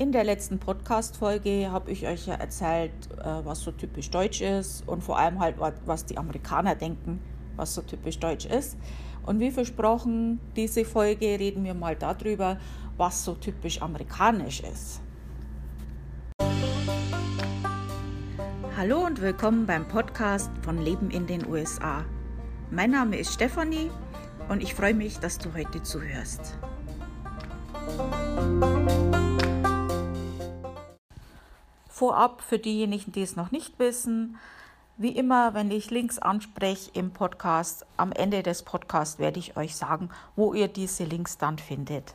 In der letzten Podcast-Folge habe ich euch ja erzählt, äh, was so typisch deutsch ist und vor allem halt, was die Amerikaner denken, was so typisch deutsch ist. Und wie versprochen, diese Folge reden wir mal darüber, was so typisch amerikanisch ist. Hallo und willkommen beim Podcast von Leben in den USA. Mein Name ist Stefanie und ich freue mich, dass du heute zuhörst. Vorab für diejenigen, die es noch nicht wissen, wie immer, wenn ich Links anspreche im Podcast, am Ende des Podcasts werde ich euch sagen, wo ihr diese Links dann findet.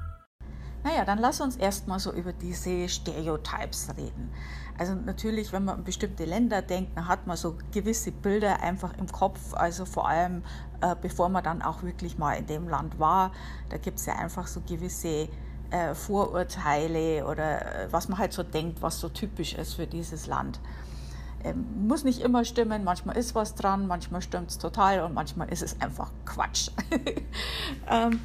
Naja, dann lass uns erstmal so über diese Stereotypes reden. Also natürlich, wenn man an bestimmte Länder denkt, dann hat man so gewisse Bilder einfach im Kopf. Also vor allem, äh, bevor man dann auch wirklich mal in dem Land war, da gibt es ja einfach so gewisse äh, Vorurteile oder äh, was man halt so denkt, was so typisch ist für dieses Land. Ähm, muss nicht immer stimmen, manchmal ist was dran, manchmal stimmt es total und manchmal ist es einfach Quatsch. ähm,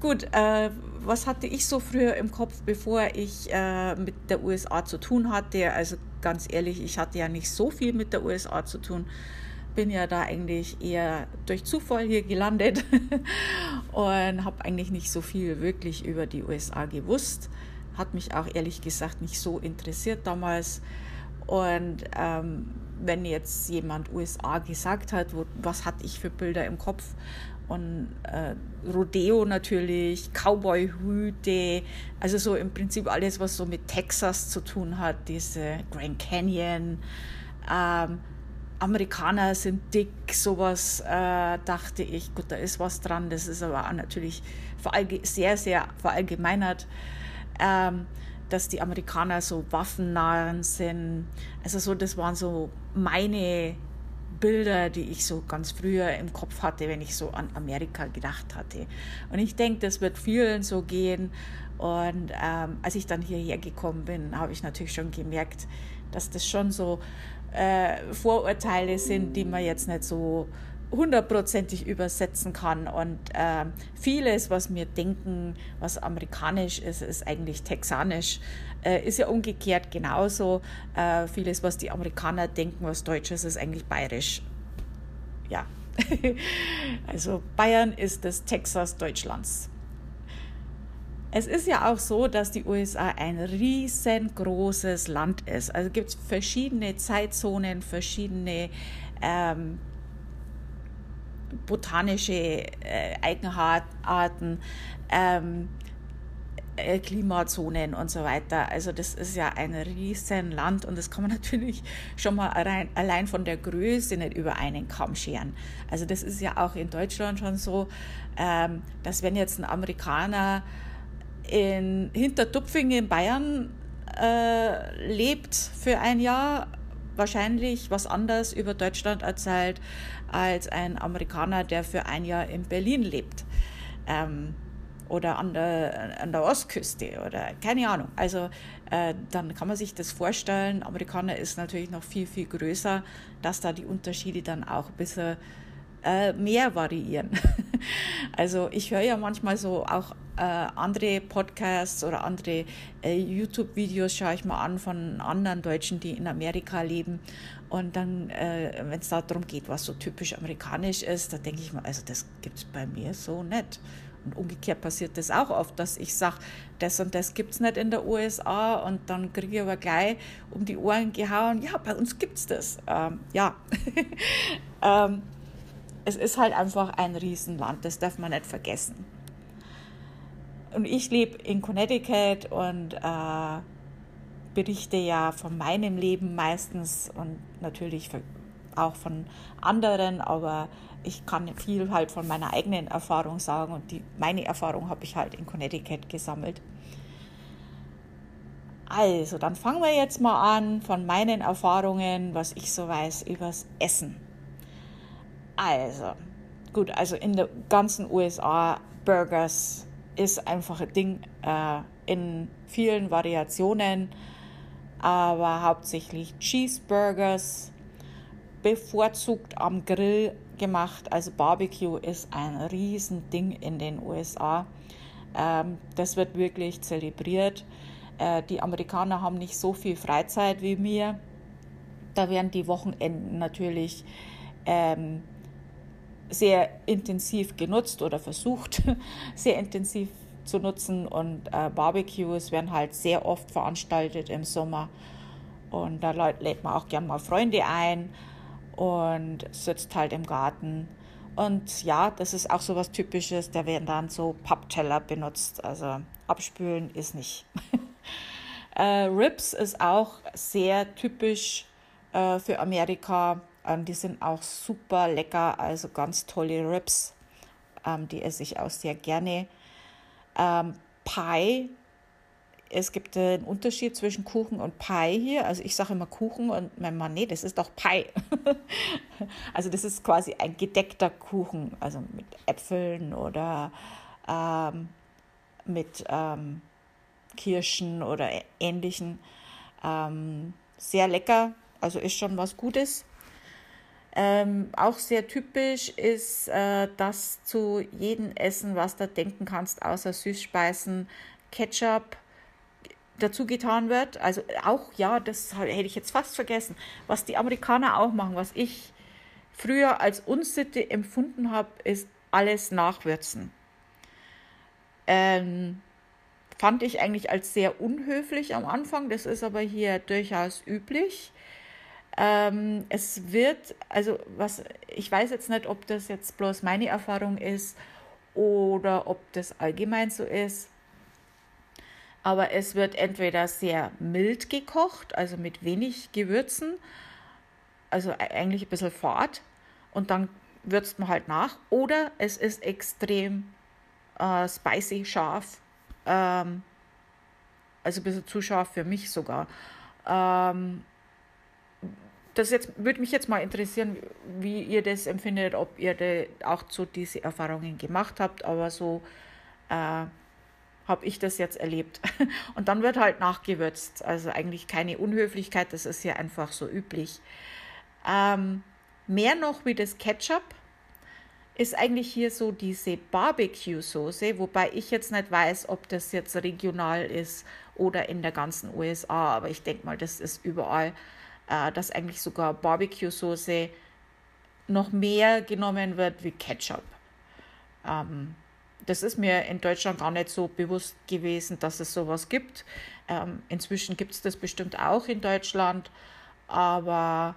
Gut, äh, was hatte ich so früher im Kopf, bevor ich äh, mit der USA zu tun hatte? Also ganz ehrlich, ich hatte ja nicht so viel mit der USA zu tun. Bin ja da eigentlich eher durch Zufall hier gelandet und habe eigentlich nicht so viel wirklich über die USA gewusst. Hat mich auch ehrlich gesagt nicht so interessiert damals. Und ähm, wenn jetzt jemand USA gesagt hat, wo, was hatte ich für Bilder im Kopf? Und äh, Rodeo natürlich, Cowboy-Hüte, also so im Prinzip alles, was so mit Texas zu tun hat, diese Grand Canyon. Ähm, Amerikaner sind dick, sowas äh, dachte ich, gut, da ist was dran, das ist aber auch natürlich sehr, sehr verallgemeinert. Ähm, dass die Amerikaner so waffennah sind. Also so, das waren so meine Bilder, die ich so ganz früher im Kopf hatte, wenn ich so an Amerika gedacht hatte. Und ich denke, das wird vielen so gehen. Und ähm, als ich dann hierher gekommen bin, habe ich natürlich schon gemerkt, dass das schon so äh, Vorurteile sind, die man jetzt nicht so hundertprozentig übersetzen kann. Und äh, vieles, was wir denken, was amerikanisch ist, ist eigentlich texanisch. Äh, ist ja umgekehrt genauso. Äh, vieles, was die Amerikaner denken, was deutsch ist, ist eigentlich bayerisch. Ja. also Bayern ist das Texas Deutschlands. Es ist ja auch so, dass die USA ein riesengroßes Land ist. Also gibt es verschiedene Zeitzonen, verschiedene ähm, botanische äh, Eigenarten, ähm, äh, Klimazonen und so weiter. Also das ist ja ein riesen Land und das kann man natürlich schon mal rein, allein von der Größe nicht über einen Kamm scheren. Also das ist ja auch in Deutschland schon so, ähm, dass wenn jetzt ein Amerikaner in Hintertupfingen in Bayern äh, lebt für ein Jahr, wahrscheinlich was anderes über Deutschland erzählt als ein Amerikaner, der für ein Jahr in Berlin lebt. Ähm, oder an der, an der Ostküste oder keine Ahnung. Also äh, dann kann man sich das vorstellen. Amerikaner ist natürlich noch viel, viel größer, dass da die Unterschiede dann auch ein bisschen äh, mehr variieren. also ich höre ja manchmal so auch äh, andere Podcasts oder andere äh, YouTube-Videos schaue ich mal an von anderen Deutschen, die in Amerika leben. Und dann, äh, wenn es darum geht, was so typisch amerikanisch ist, da denke ich mir, also das gibt es bei mir so nicht. Und umgekehrt passiert das auch oft, dass ich sage, das und das gibt es nicht in der USA und dann kriege ich aber gleich um die Ohren gehauen, ja, bei uns gibt es das. Ähm, ja, ähm, es ist halt einfach ein Riesenland, das darf man nicht vergessen. Und ich lebe in Connecticut und äh, berichte ja von meinem Leben meistens und natürlich auch von anderen, aber ich kann viel halt von meiner eigenen Erfahrung sagen und die, meine Erfahrung habe ich halt in Connecticut gesammelt. Also, dann fangen wir jetzt mal an von meinen Erfahrungen, was ich so weiß übers Essen. Also, gut, also in der ganzen USA Burgers ist einfach ein Ding äh, in vielen Variationen, aber hauptsächlich Cheeseburgers, bevorzugt am Grill gemacht. Also Barbecue ist ein Riesending in den USA. Ähm, das wird wirklich zelebriert. Äh, die Amerikaner haben nicht so viel Freizeit wie wir. Da werden die Wochenenden natürlich ähm, sehr intensiv genutzt oder versucht, sehr intensiv zu nutzen. Und äh, Barbecues werden halt sehr oft veranstaltet im Sommer. Und da lädt man auch gern mal Freunde ein und sitzt halt im Garten. Und ja, das ist auch so was Typisches. Da werden dann so Pappteller benutzt. Also abspülen ist nicht. äh, Ribs ist auch sehr typisch äh, für Amerika. Ähm, die sind auch super lecker, also ganz tolle Ribs. Ähm, die esse ich auch sehr gerne. Ähm, Pie, es gibt einen Unterschied zwischen Kuchen und Pie hier. Also ich sage immer Kuchen und mein Mann, nee, das ist doch Pie. also das ist quasi ein gedeckter Kuchen, also mit Äpfeln oder ähm, mit ähm, Kirschen oder ähnlichen. Ähm, sehr lecker, also ist schon was Gutes. Ähm, auch sehr typisch ist, äh, dass zu jedem Essen, was du denken kannst, außer Süßspeisen, Ketchup dazu getan wird. Also auch, ja, das hätte ich jetzt fast vergessen, was die Amerikaner auch machen, was ich früher als Unsitte empfunden habe, ist alles nachwürzen. Ähm, fand ich eigentlich als sehr unhöflich am Anfang. Das ist aber hier durchaus üblich. Ähm, es wird, also was, ich weiß jetzt nicht, ob das jetzt bloß meine Erfahrung ist oder ob das allgemein so ist. Aber es wird entweder sehr mild gekocht, also mit wenig Gewürzen, also e-, eigentlich ein bisschen fad, und dann würzt man halt nach. Oder es ist extrem äh, spicy, scharf, ähm, also ein bisschen zu scharf für mich sogar. Ähm, das jetzt würde mich jetzt mal interessieren, wie ihr das empfindet, ob ihr auch so diese Erfahrungen gemacht habt, aber so äh, habe ich das jetzt erlebt. Und dann wird halt nachgewürzt. Also eigentlich keine Unhöflichkeit, das ist ja einfach so üblich. Ähm, mehr noch wie das Ketchup ist eigentlich hier so diese Barbecue-Soße, wobei ich jetzt nicht weiß, ob das jetzt regional ist oder in der ganzen USA, aber ich denke mal, das ist überall äh, dass eigentlich sogar Barbecue-Soße noch mehr genommen wird wie Ketchup. Ähm, das ist mir in Deutschland gar nicht so bewusst gewesen, dass es sowas gibt. Ähm, inzwischen gibt es das bestimmt auch in Deutschland, aber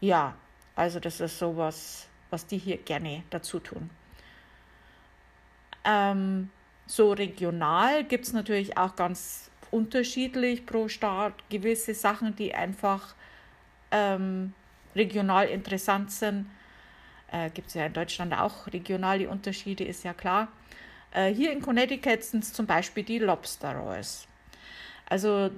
ja, also das ist sowas, was die hier gerne dazu tun. Ähm, so regional gibt es natürlich auch ganz unterschiedlich pro Staat gewisse Sachen, die einfach ähm, regional interessant sind. Äh, Gibt es ja in Deutschland auch regionale Unterschiede, ist ja klar. Äh, hier in Connecticut sind es zum Beispiel die Lobster Rolls. Also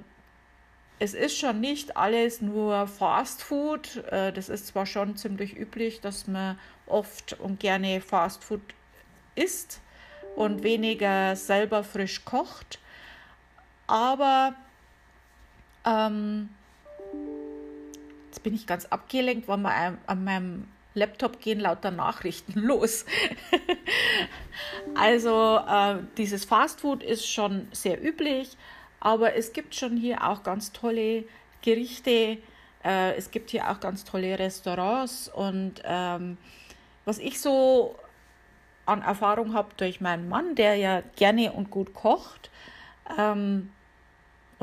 es ist schon nicht alles nur Fast Food. Äh, das ist zwar schon ziemlich üblich, dass man oft und gerne Fast Food isst und weniger selber frisch kocht. Aber ähm, Jetzt bin ich ganz abgelenkt, weil man an meinem Laptop gehen lauter Nachrichten los. also äh, dieses Fastfood ist schon sehr üblich, aber es gibt schon hier auch ganz tolle Gerichte. Äh, es gibt hier auch ganz tolle Restaurants und ähm, was ich so an Erfahrung habe durch meinen Mann, der ja gerne und gut kocht, ähm,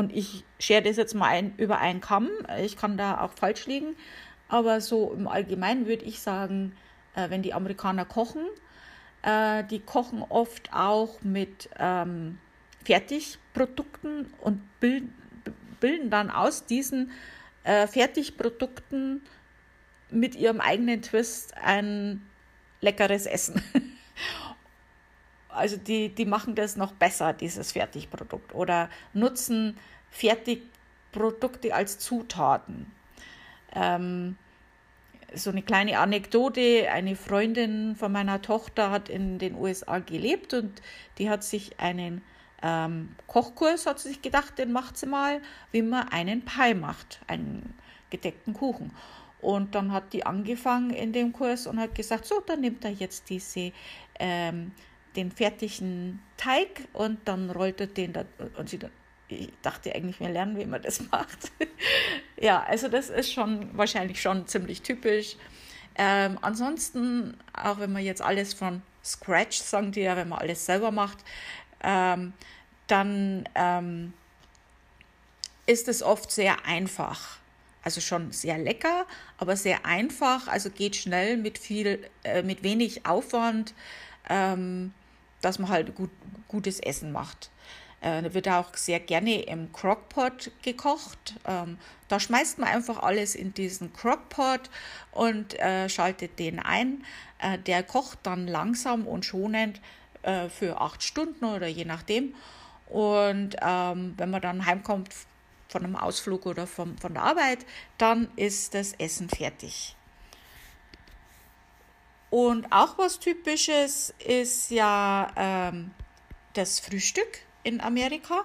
und ich schere das jetzt mal ein, über einen Kamm. Ich kann da auch falsch liegen. Aber so im Allgemeinen würde ich sagen, äh, wenn die Amerikaner kochen, äh, die kochen oft auch mit ähm, Fertigprodukten und bilden, bilden dann aus diesen äh, Fertigprodukten mit ihrem eigenen Twist ein leckeres Essen. also die, die machen das noch besser, dieses Fertigprodukt, oder nutzen Fertigprodukte als Zutaten. Ähm, so eine kleine Anekdote. Eine Freundin von meiner Tochter hat in den USA gelebt und die hat sich einen ähm, Kochkurs, hat sie sich gedacht, den macht sie mal, wie man einen Pie macht, einen gedeckten Kuchen. Und dann hat die angefangen in dem Kurs und hat gesagt, so, dann nimmt er jetzt diese, ähm, den fertigen Teig und dann rollt er den da, und sie dann, ich dachte eigentlich, wir lernen, wie man das macht. ja, also das ist schon wahrscheinlich schon ziemlich typisch. Ähm, ansonsten, auch wenn man jetzt alles von Scratch, sagen die ja, wenn man alles selber macht, ähm, dann ähm, ist es oft sehr einfach. Also schon sehr lecker, aber sehr einfach. Also geht schnell mit viel, äh, mit wenig Aufwand, ähm, dass man halt gut, gutes Essen macht. Äh, wird auch sehr gerne im Crockpot gekocht. Ähm, da schmeißt man einfach alles in diesen Crockpot und äh, schaltet den ein. Äh, der kocht dann langsam und schonend äh, für acht Stunden oder je nachdem. Und ähm, wenn man dann heimkommt von einem Ausflug oder vom, von der Arbeit, dann ist das Essen fertig. Und auch was Typisches ist ja ähm, das Frühstück in Amerika.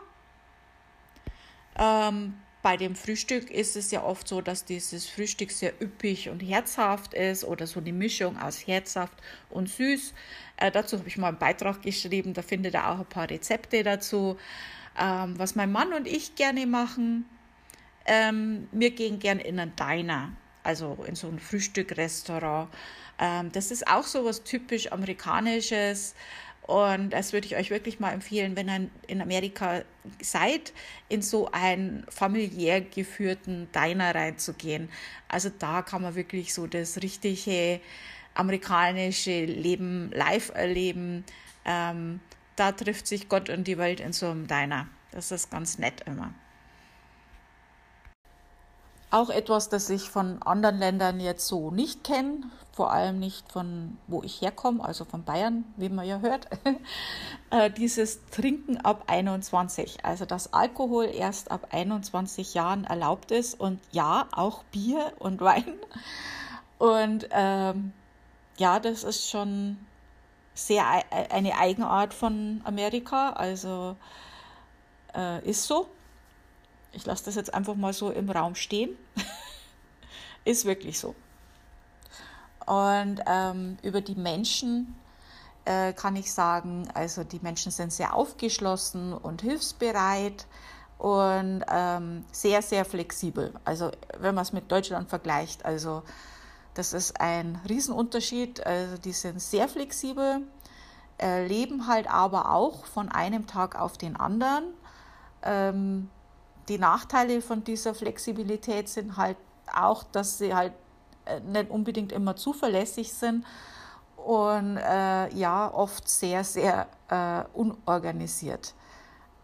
Ähm, bei dem Frühstück ist es ja oft so, dass dieses Frühstück sehr üppig und herzhaft ist oder so eine Mischung aus herzhaft und süß. Äh, dazu habe ich mal einen Beitrag geschrieben, da findet ihr auch ein paar Rezepte dazu. Ähm, was mein Mann und ich gerne machen, ähm, wir gehen gern in einen Diner, also in so ein Frühstückrestaurant. Ähm, das ist auch so was typisch Amerikanisches. Und das würde ich euch wirklich mal empfehlen, wenn ihr in Amerika seid, in so einen familiär geführten Diner reinzugehen. Also da kann man wirklich so das richtige amerikanische Leben live erleben. Ähm, da trifft sich Gott und die Welt in so einem Diner. Das ist ganz nett immer. Auch etwas, das ich von anderen Ländern jetzt so nicht kenne, vor allem nicht von wo ich herkomme, also von Bayern, wie man ja hört, äh, dieses Trinken ab 21. Also dass Alkohol erst ab 21 Jahren erlaubt ist und ja, auch Bier und Wein. Und ähm, ja, das ist schon sehr eine Eigenart von Amerika. Also äh, ist so. Ich lasse das jetzt einfach mal so im Raum stehen. ist wirklich so. Und ähm, über die Menschen äh, kann ich sagen, also die Menschen sind sehr aufgeschlossen und hilfsbereit und ähm, sehr, sehr flexibel. Also wenn man es mit Deutschland vergleicht, also das ist ein Riesenunterschied. Also die sind sehr flexibel, äh, leben halt aber auch von einem Tag auf den anderen. Ähm, die Nachteile von dieser Flexibilität sind halt auch, dass sie halt äh, nicht unbedingt immer zuverlässig sind und äh, ja, oft sehr, sehr äh, unorganisiert.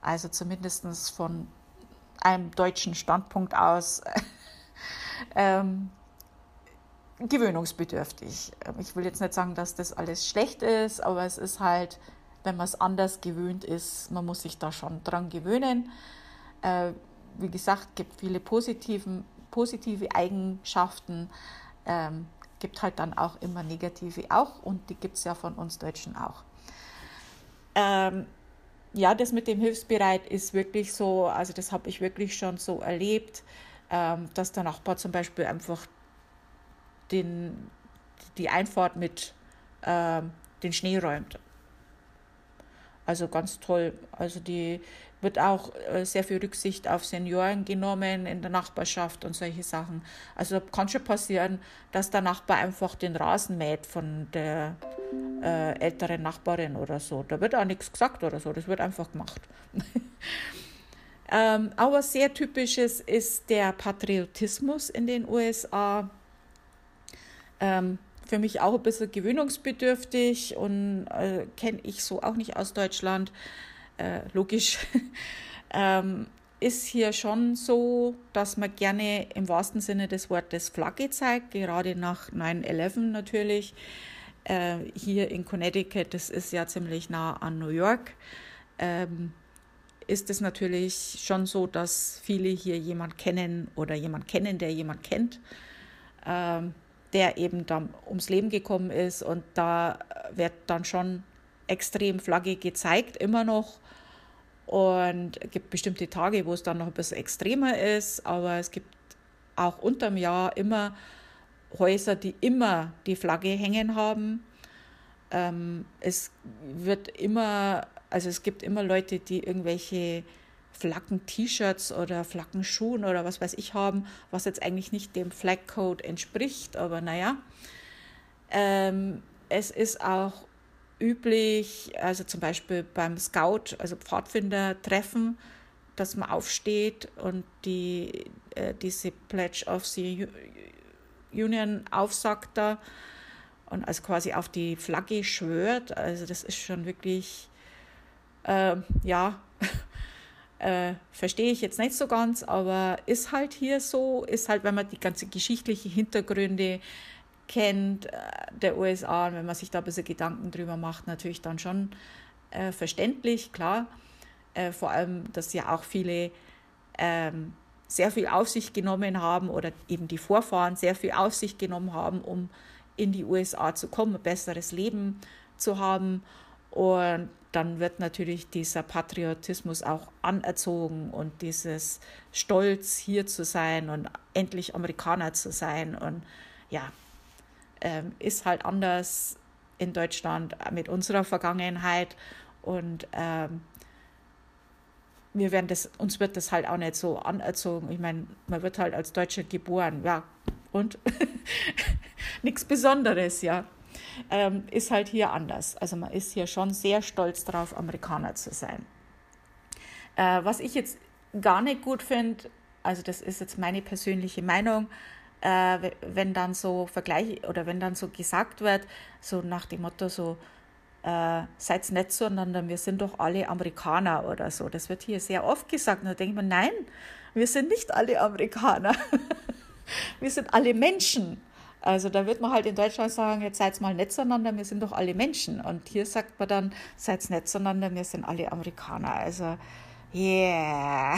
Also zumindest von einem deutschen Standpunkt aus ähm, gewöhnungsbedürftig. Ähm, ich will jetzt nicht sagen, dass das alles schlecht ist, aber es ist halt, wenn man es anders gewöhnt ist, man muss sich da schon dran gewöhnen. Äh, wie gesagt, gibt viele positiven, positive Eigenschaften, ähm, gibt halt dann auch immer negative auch und die gibt es ja von uns Deutschen auch. Ähm, ja, das mit dem Hilfsbereit ist wirklich so, also das habe ich wirklich schon so erlebt, ähm, dass der Nachbar zum Beispiel einfach den, die Einfahrt mit äh, den Schnee räumt. Also ganz toll. Also die wird auch äh, sehr viel Rücksicht auf Senioren genommen in der Nachbarschaft und solche Sachen. Also kann schon passieren, dass der Nachbar einfach den Rasen mäht von der äh, älteren Nachbarin oder so. Da wird auch nichts gesagt oder so. Das wird einfach gemacht. ähm, aber sehr typisches ist der Patriotismus in den USA. Ähm, für mich auch ein bisschen gewöhnungsbedürftig und äh, kenne ich so auch nicht aus Deutschland. Äh, logisch. ähm, ist hier schon so, dass man gerne im wahrsten Sinne des Wortes Flagge zeigt, gerade nach 9-11 natürlich. Äh, hier in Connecticut, das ist ja ziemlich nah an New York, ähm, ist es natürlich schon so, dass viele hier jemand kennen oder jemand kennen, der jemand kennt, ähm, der eben dann ums Leben gekommen ist. Und da wird dann schon extrem Flagge gezeigt, immer noch. Und es gibt bestimmte Tage, wo es dann noch ein bisschen extremer ist, aber es gibt auch unterm Jahr immer Häuser, die immer die Flagge hängen haben. Ähm, es wird immer, also es gibt immer Leute, die irgendwelche Flaggen-T-Shirts oder Flaggenschuhen oder was weiß ich haben, was jetzt eigentlich nicht dem Flag Code entspricht, aber naja. Ähm, es ist auch üblich, also zum Beispiel beim Scout, also Pfadfinder-Treffen, dass man aufsteht und die, äh, diese Pledge of the Union aufsagt da und also quasi auf die Flagge schwört. Also das ist schon wirklich, äh, ja, äh, verstehe ich jetzt nicht so ganz, aber ist halt hier so, ist halt, wenn man die ganze geschichtliche Hintergründe kennt äh, der USA und wenn man sich da ein bisschen Gedanken drüber macht, natürlich dann schon äh, verständlich, klar. Äh, vor allem, dass ja auch viele ähm, sehr viel auf sich genommen haben oder eben die Vorfahren sehr viel auf sich genommen haben, um in die USA zu kommen, ein besseres Leben zu haben. Und dann wird natürlich dieser Patriotismus auch anerzogen und dieses Stolz hier zu sein und endlich Amerikaner zu sein. Und ja, ähm, ist halt anders in Deutschland mit unserer Vergangenheit. Und ähm, wir werden das, uns wird das halt auch nicht so anerzogen. Ich meine, man wird halt als Deutscher geboren, ja, und nichts Besonderes, ja. Ähm, ist halt hier anders. Also man ist hier schon sehr stolz drauf, Amerikaner zu sein. Äh, was ich jetzt gar nicht gut finde, also das ist jetzt meine persönliche Meinung, äh, wenn dann so Vergleich oder wenn dann so gesagt wird, so nach dem Motto so, äh, seid nett zueinander, wir sind doch alle Amerikaner oder so. Das wird hier sehr oft gesagt. Und da denkt man, nein, wir sind nicht alle Amerikaner. wir sind alle Menschen. Also da wird man halt in Deutschland sagen, jetzt seid mal nett zueinander, wir sind doch alle Menschen. Und hier sagt man dann, seid nett zueinander, wir sind alle Amerikaner. Also, yeah.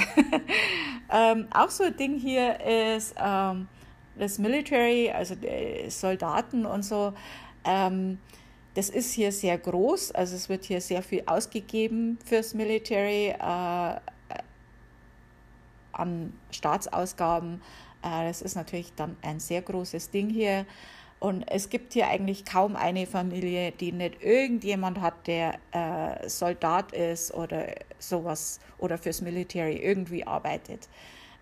ähm, auch so ein Ding hier ist ähm, das Military, also Soldaten und so. Ähm, das ist hier sehr groß, also es wird hier sehr viel ausgegeben fürs Military äh, an Staatsausgaben. Äh, das ist natürlich dann ein sehr großes Ding hier. Und es gibt hier eigentlich kaum eine Familie, die nicht irgendjemand hat, der äh, Soldat ist oder sowas oder fürs Military irgendwie arbeitet.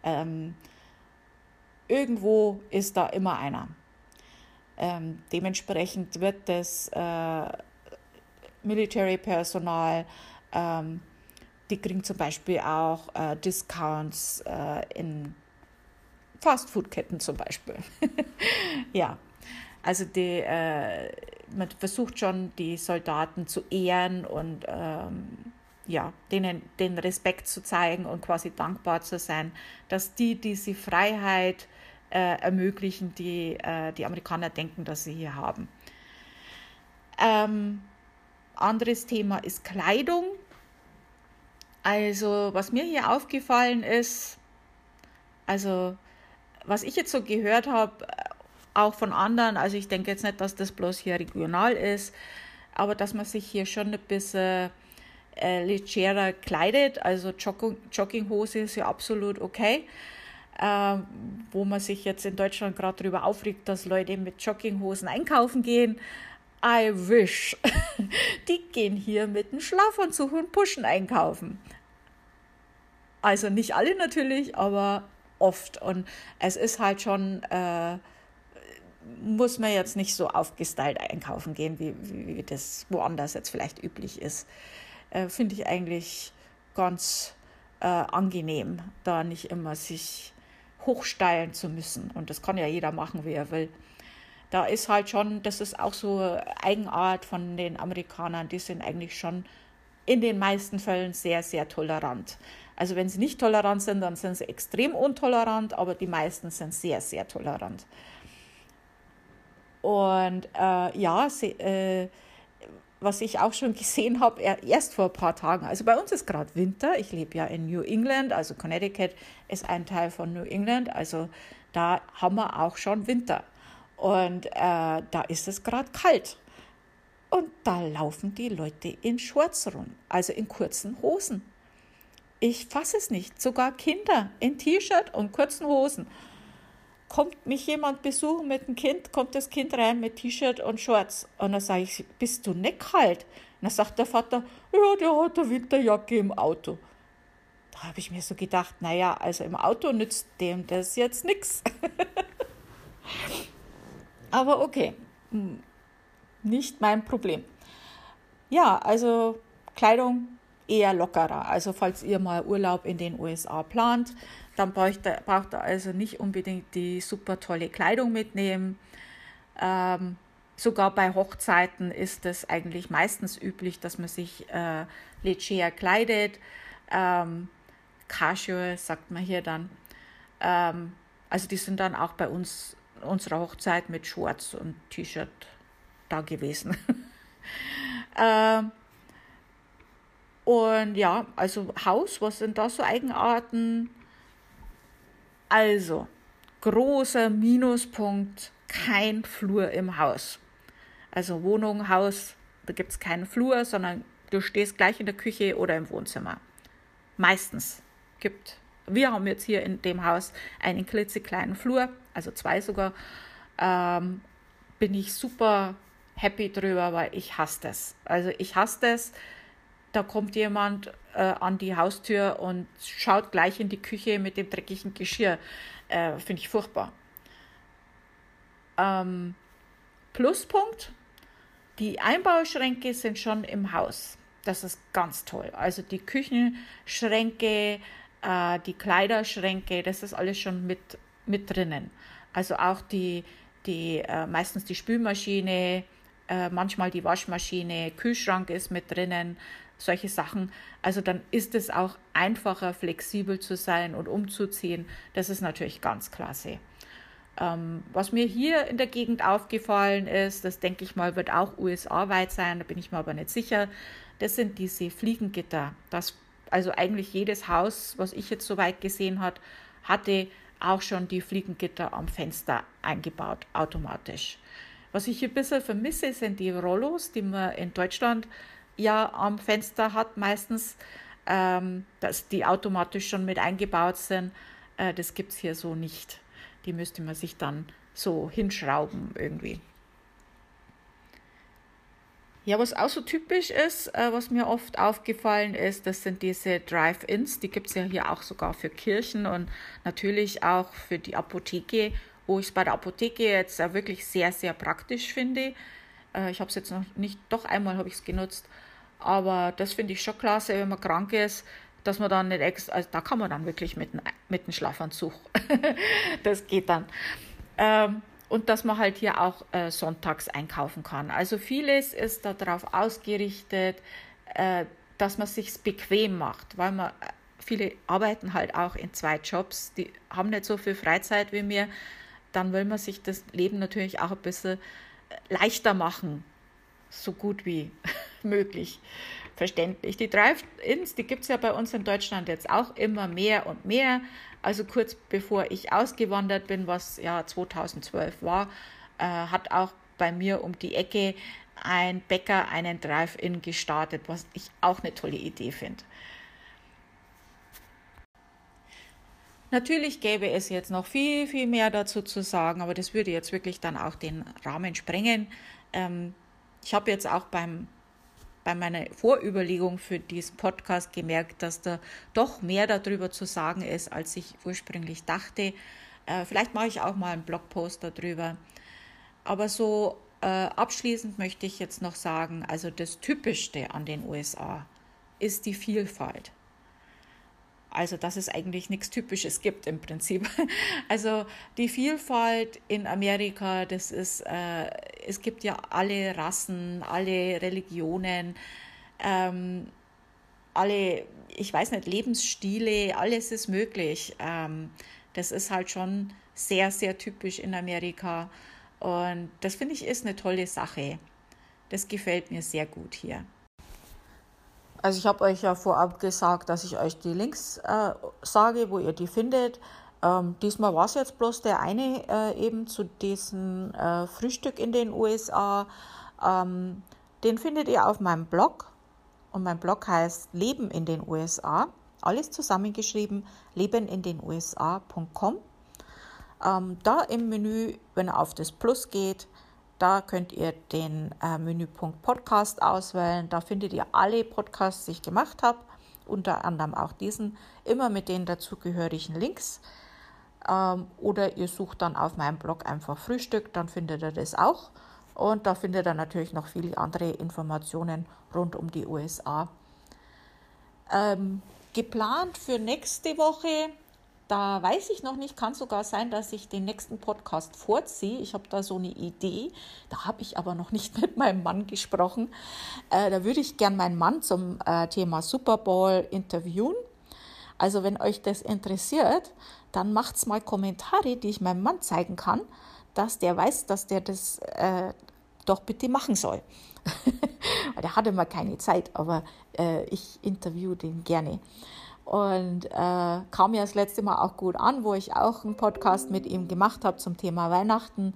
Ähm, irgendwo ist da immer einer. Ähm, dementsprechend wird das äh, Military-Personal, ähm, die kriegen zum Beispiel auch äh, Discounts äh, in Fastfood-Ketten zum Beispiel. ja, also die, äh, man versucht schon, die Soldaten zu ehren und ähm, ja, denen den Respekt zu zeigen und quasi dankbar zu sein, dass die diese Freiheit äh, ermöglichen, die äh, die Amerikaner denken, dass sie hier haben. Ähm, anderes Thema ist Kleidung. Also, was mir hier aufgefallen ist, also, was ich jetzt so gehört habe, auch von anderen, also ich denke jetzt nicht, dass das bloß hier regional ist, aber dass man sich hier schon ein bisschen äh, legerer kleidet. Also Jogging, Jogginghose ist ja absolut okay wo man sich jetzt in Deutschland gerade darüber aufregt, dass Leute mit Jogginghosen einkaufen gehen. I wish. Die gehen hier mit einem Schlafanzug und Puschen einkaufen. Also nicht alle natürlich, aber oft. Und es ist halt schon, äh, muss man jetzt nicht so aufgestylt einkaufen gehen, wie, wie, wie das woanders jetzt vielleicht üblich ist. Äh, Finde ich eigentlich ganz äh, angenehm, da nicht immer sich hochsteilen zu müssen. Und das kann ja jeder machen, wie er will. Da ist halt schon, das ist auch so Eigenart von den Amerikanern, die sind eigentlich schon in den meisten Fällen sehr, sehr tolerant. Also wenn sie nicht tolerant sind, dann sind sie extrem untolerant, aber die meisten sind sehr, sehr tolerant. Und äh, ja, sie, äh, was ich auch schon gesehen habe, erst vor ein paar Tagen. Also bei uns ist gerade Winter. Ich lebe ja in New England, also Connecticut ist ein Teil von New England. Also da haben wir auch schon Winter. Und äh, da ist es gerade kalt. Und da laufen die Leute in Shorts rum, also in kurzen Hosen. Ich fasse es nicht. Sogar Kinder in T-Shirt und kurzen Hosen kommt mich jemand besuchen mit dem Kind, kommt das Kind rein mit T-Shirt und Shorts. Und dann sage ich, bist du nicht kalt? Und dann sagt der Vater, ja, der hat eine Winterjacke im Auto. Da habe ich mir so gedacht, naja, also im Auto nützt dem das jetzt nichts. Aber okay, hm, nicht mein Problem. Ja, also Kleidung eher lockerer. Also falls ihr mal Urlaub in den USA plant, dann braucht ihr, braucht ihr also nicht unbedingt die super tolle Kleidung mitnehmen. Ähm, sogar bei Hochzeiten ist es eigentlich meistens üblich, dass man sich äh, leger kleidet. Ähm, casual sagt man hier dann. Ähm, also die sind dann auch bei uns unserer Hochzeit mit Shorts und T-Shirt da gewesen. ähm, und ja, also Haus, was sind da so Eigenarten? Also, großer Minuspunkt, kein Flur im Haus. Also Wohnung, Haus, da gibt es keinen Flur, sondern du stehst gleich in der Küche oder im Wohnzimmer. Meistens gibt. Wir haben jetzt hier in dem Haus einen klitzekleinen Flur, also zwei sogar. Ähm, bin ich super happy drüber, weil ich hasse das. Also ich hasse das. Da kommt jemand äh, an die Haustür und schaut gleich in die Küche mit dem dreckigen Geschirr. Äh, Finde ich furchtbar. Ähm, Pluspunkt, die Einbauschränke sind schon im Haus. Das ist ganz toll. Also die Küchenschränke, äh, die Kleiderschränke, das ist alles schon mit, mit drinnen. Also auch die, die äh, meistens die Spülmaschine, äh, manchmal die Waschmaschine, Kühlschrank ist mit drinnen, solche Sachen. Also dann ist es auch einfacher, flexibel zu sein und umzuziehen. Das ist natürlich ganz klasse. Ähm, was mir hier in der Gegend aufgefallen ist, das denke ich mal, wird auch USA-weit sein, da bin ich mir aber nicht sicher, das sind diese Fliegengitter. Das, also eigentlich jedes Haus, was ich jetzt soweit gesehen habe, hatte auch schon die Fliegengitter am Fenster eingebaut, automatisch. Was ich hier ein bisschen vermisse, sind die Rollos, die man in Deutschland ja am Fenster hat meistens, ähm, dass die automatisch schon mit eingebaut sind. Äh, das gibt es hier so nicht. Die müsste man sich dann so hinschrauben irgendwie. Ja, was auch so typisch ist, äh, was mir oft aufgefallen ist, das sind diese Drive-Ins. Die gibt es ja hier auch sogar für Kirchen und natürlich auch für die Apotheke, wo ich es bei der Apotheke jetzt wirklich sehr, sehr praktisch finde. Äh, ich habe es jetzt noch nicht, doch einmal habe ich es genutzt, aber das finde ich schon klasse, wenn man krank ist, dass man dann nicht extra, also da kann man dann wirklich mit, mit einem Schlafanzug, das geht dann. Ähm, und dass man halt hier auch äh, sonntags einkaufen kann. Also vieles ist darauf ausgerichtet, äh, dass man sich bequem macht, weil man äh, viele arbeiten halt auch in zwei Jobs, die haben nicht so viel Freizeit wie mir. Dann will man sich das Leben natürlich auch ein bisschen leichter machen, so gut wie möglich. Verständlich. Die Drive-Ins, die gibt es ja bei uns in Deutschland jetzt auch immer mehr und mehr. Also kurz bevor ich ausgewandert bin, was ja 2012 war, äh, hat auch bei mir um die Ecke ein Bäcker einen Drive-In gestartet, was ich auch eine tolle Idee finde. Natürlich gäbe es jetzt noch viel, viel mehr dazu zu sagen, aber das würde jetzt wirklich dann auch den Rahmen sprengen. Ähm, ich habe jetzt auch beim, bei meiner Vorüberlegung für diesen Podcast gemerkt, dass da doch mehr darüber zu sagen ist, als ich ursprünglich dachte. Äh, vielleicht mache ich auch mal einen Blogpost darüber. Aber so äh, abschließend möchte ich jetzt noch sagen, also das Typischste an den USA ist die Vielfalt. Also, dass es eigentlich nichts Typisches gibt im Prinzip. Also, die Vielfalt in Amerika, das ist, äh, es gibt ja alle Rassen, alle Religionen, ähm, alle, ich weiß nicht, Lebensstile, alles ist möglich. Ähm, das ist halt schon sehr, sehr typisch in Amerika. Und das finde ich ist eine tolle Sache. Das gefällt mir sehr gut hier. Also ich habe euch ja vorab gesagt, dass ich euch die Links äh, sage, wo ihr die findet. Ähm, diesmal war es jetzt bloß der eine äh, eben zu diesem äh, Frühstück in den USA. Ähm, den findet ihr auf meinem Blog und mein Blog heißt Leben in den USA. Alles zusammengeschrieben, lebenindenusa.com. Ähm, da im Menü, wenn ihr auf das Plus geht, da könnt ihr den äh, Menüpunkt Podcast auswählen. Da findet ihr alle Podcasts, die ich gemacht habe, unter anderem auch diesen, immer mit den dazugehörigen Links. Ähm, oder ihr sucht dann auf meinem Blog einfach Frühstück, dann findet ihr das auch. Und da findet ihr natürlich noch viele andere Informationen rund um die USA. Ähm, geplant für nächste Woche, da weiß ich noch nicht, kann sogar sein, dass ich den nächsten Podcast vorziehe. Ich habe da so eine Idee, da habe ich aber noch nicht mit meinem Mann gesprochen. Äh, da würde ich gern meinen Mann zum äh, Thema Super Bowl interviewen. Also wenn euch das interessiert, dann macht's mal Kommentare, die ich meinem Mann zeigen kann, dass der weiß, dass der das äh, doch bitte machen soll. der hatte mal keine Zeit, aber äh, ich interview den gerne. Und äh, kam ja das letzte Mal auch gut an, wo ich auch einen Podcast mit ihm gemacht habe zum Thema Weihnachten.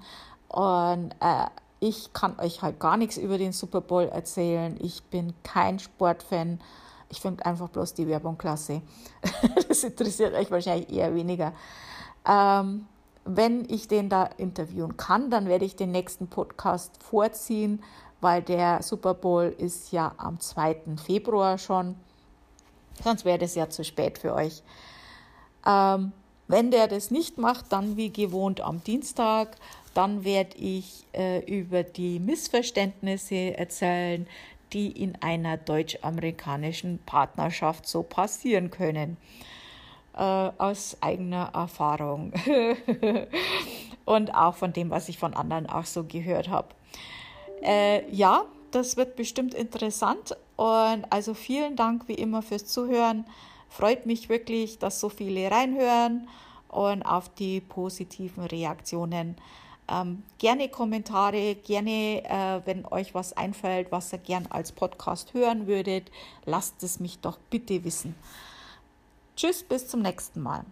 Und äh, ich kann euch halt gar nichts über den Super Bowl erzählen. Ich bin kein Sportfan. Ich finde einfach bloß die Werbung klasse. das interessiert euch wahrscheinlich eher weniger. Ähm, wenn ich den da interviewen kann, dann werde ich den nächsten Podcast vorziehen, weil der Super Bowl ist ja am 2. Februar schon. Sonst wäre das ja zu spät für euch. Ähm, wenn der das nicht macht, dann wie gewohnt am Dienstag. Dann werde ich äh, über die Missverständnisse erzählen, die in einer deutsch-amerikanischen Partnerschaft so passieren können. Äh, aus eigener Erfahrung und auch von dem, was ich von anderen auch so gehört habe. Äh, ja, das wird bestimmt interessant und also vielen Dank wie immer fürs Zuhören. Freut mich wirklich, dass so viele reinhören und auf die positiven Reaktionen. Ähm, gerne Kommentare, gerne, äh, wenn euch was einfällt, was ihr gern als Podcast hören würdet, lasst es mich doch bitte wissen. Tschüss, bis zum nächsten Mal.